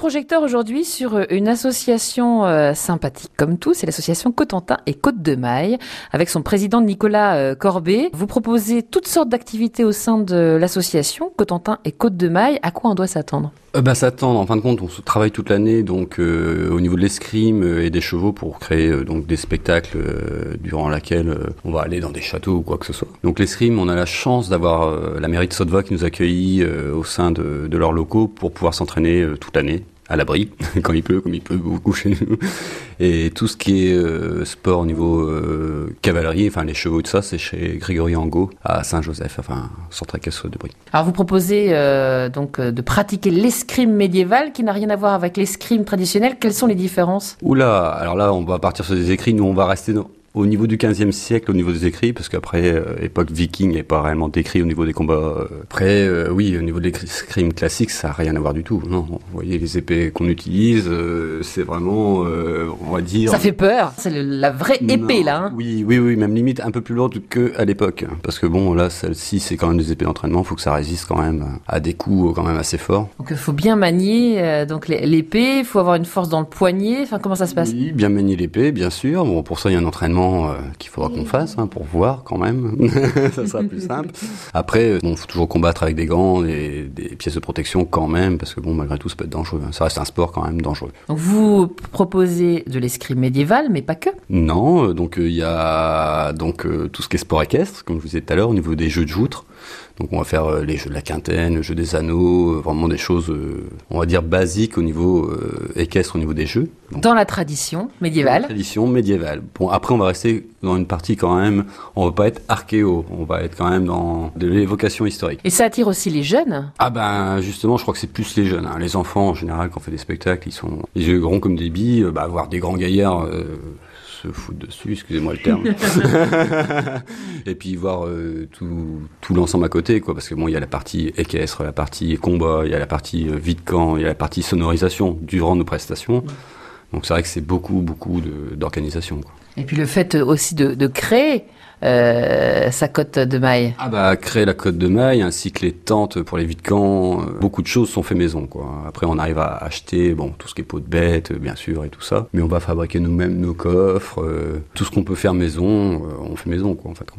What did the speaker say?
projecteur aujourd'hui sur euh, une association euh, sympathique comme tout, c'est l'association Cotentin et Côte de Maille, avec son président Nicolas euh, Corbet. Vous proposez toutes sortes d'activités au sein de l'association Cotentin et Côte de Maille. À quoi on doit s'attendre? Euh, bah, s'attendre, en fin de compte, on travaille toute l'année donc euh, au niveau de l'escrime euh, et des chevaux pour créer euh, donc des spectacles durant laquelle on va aller dans des châteaux ou quoi que ce soit. Donc l'escrime, on a la chance d'avoir la mairie de Sotteva qui nous accueille au sein de leurs locaux pour pouvoir s'entraîner toute l'année à l'abri quand il pleut, comme il pleut beaucoup chez nous. Et tout ce qui est euh, sport au niveau euh, cavalerie, enfin les chevaux et tout ça, c'est chez Grégory Angot à Saint-Joseph, enfin centre équestre de Brie. Alors vous proposez euh, donc de pratiquer l'escrime médiéval qui n'a rien à voir avec l'escrime traditionnel. Quelles sont les différences? Oula, alors là on va partir sur des écrits, nous on va rester dans- au niveau du 15e siècle, au niveau des écrits, parce qu'après, euh, époque viking, il n'est pas réellement décrit au niveau des combats. euh. Après, euh, oui, au niveau de l'escrime classique, ça n'a rien à voir du tout. Non, vous voyez les épées qu'on utilise, euh, c'est vraiment, euh, on va dire... Ça fait peur. C'est la vraie épée Non, là. hein. Oui, oui, oui, même limite un peu plus lourde que à l'époque, parce que bon, là, celle-ci, c'est quand même des épées d'entraînement, faut que ça résiste quand même à des coups quand même assez forts. Donc il faut bien manier euh, donc l'épée. Il faut avoir une force dans le poignet. Enfin comment ça se passe? Oui, bien manier l'épée, bien sûr. Bon, pour ça, il y a un entraînement euh, qu'il faudra qu'on fasse hein, pour voir quand même. ça sera plus simple. Après, euh, bon, faut toujours combattre avec des gants et des pièces de protection quand même, parce que bon, malgré tout, ça peut être dangereux. hein. Ça reste un sport quand même dangereux. Donc vous proposez de l'escrime médiéval, mais pas que. Non, euh, donc euh, il y a donc euh, tout ce qui est sport équestre, comme je vous disais tout à l'heure, au niveau des jeux de joutre. Donc on va faire les jeux de la quintaine, le jeu des anneaux, vraiment des choses, on va dire basiques au niveau équestre, au niveau des jeux. Donc, Dans la tradition médiévale. Tradition médiévale. Bon, après, on va rester dans une partie quand même. On va pas être archéo. On va être quand même dans de l'évocation historique. Et ça attire aussi les jeunes? Ah ben, justement, je crois que c'est plus les jeunes. hein. Les enfants, en général, quand on fait des spectacles, ils sont les yeux grands comme des billes. euh, Bah, voir des grands gaillards euh, se foutre dessus, excusez-moi le terme. Et puis voir euh, tout, tout l'ensemble à côté, quoi. Parce que bon, il y a la partie équestre, la partie combat, il y a la partie euh, vide camp, il y a la partie sonorisation durant nos prestations. Donc c'est vrai que c'est beaucoup, beaucoup d'organisation. Et puis le fait aussi de, créer euh, sa cote de maille. Ah bah créer la cote de maille ainsi que les tentes pour les vides euh, beaucoup de choses sont faites maison quoi. Après on arrive à acheter bon tout ce qui est peau de bête euh, bien sûr et tout ça, mais on va fabriquer nous-mêmes nos coffres, euh, tout ce qu'on peut faire maison, euh, on fait maison quoi en fait.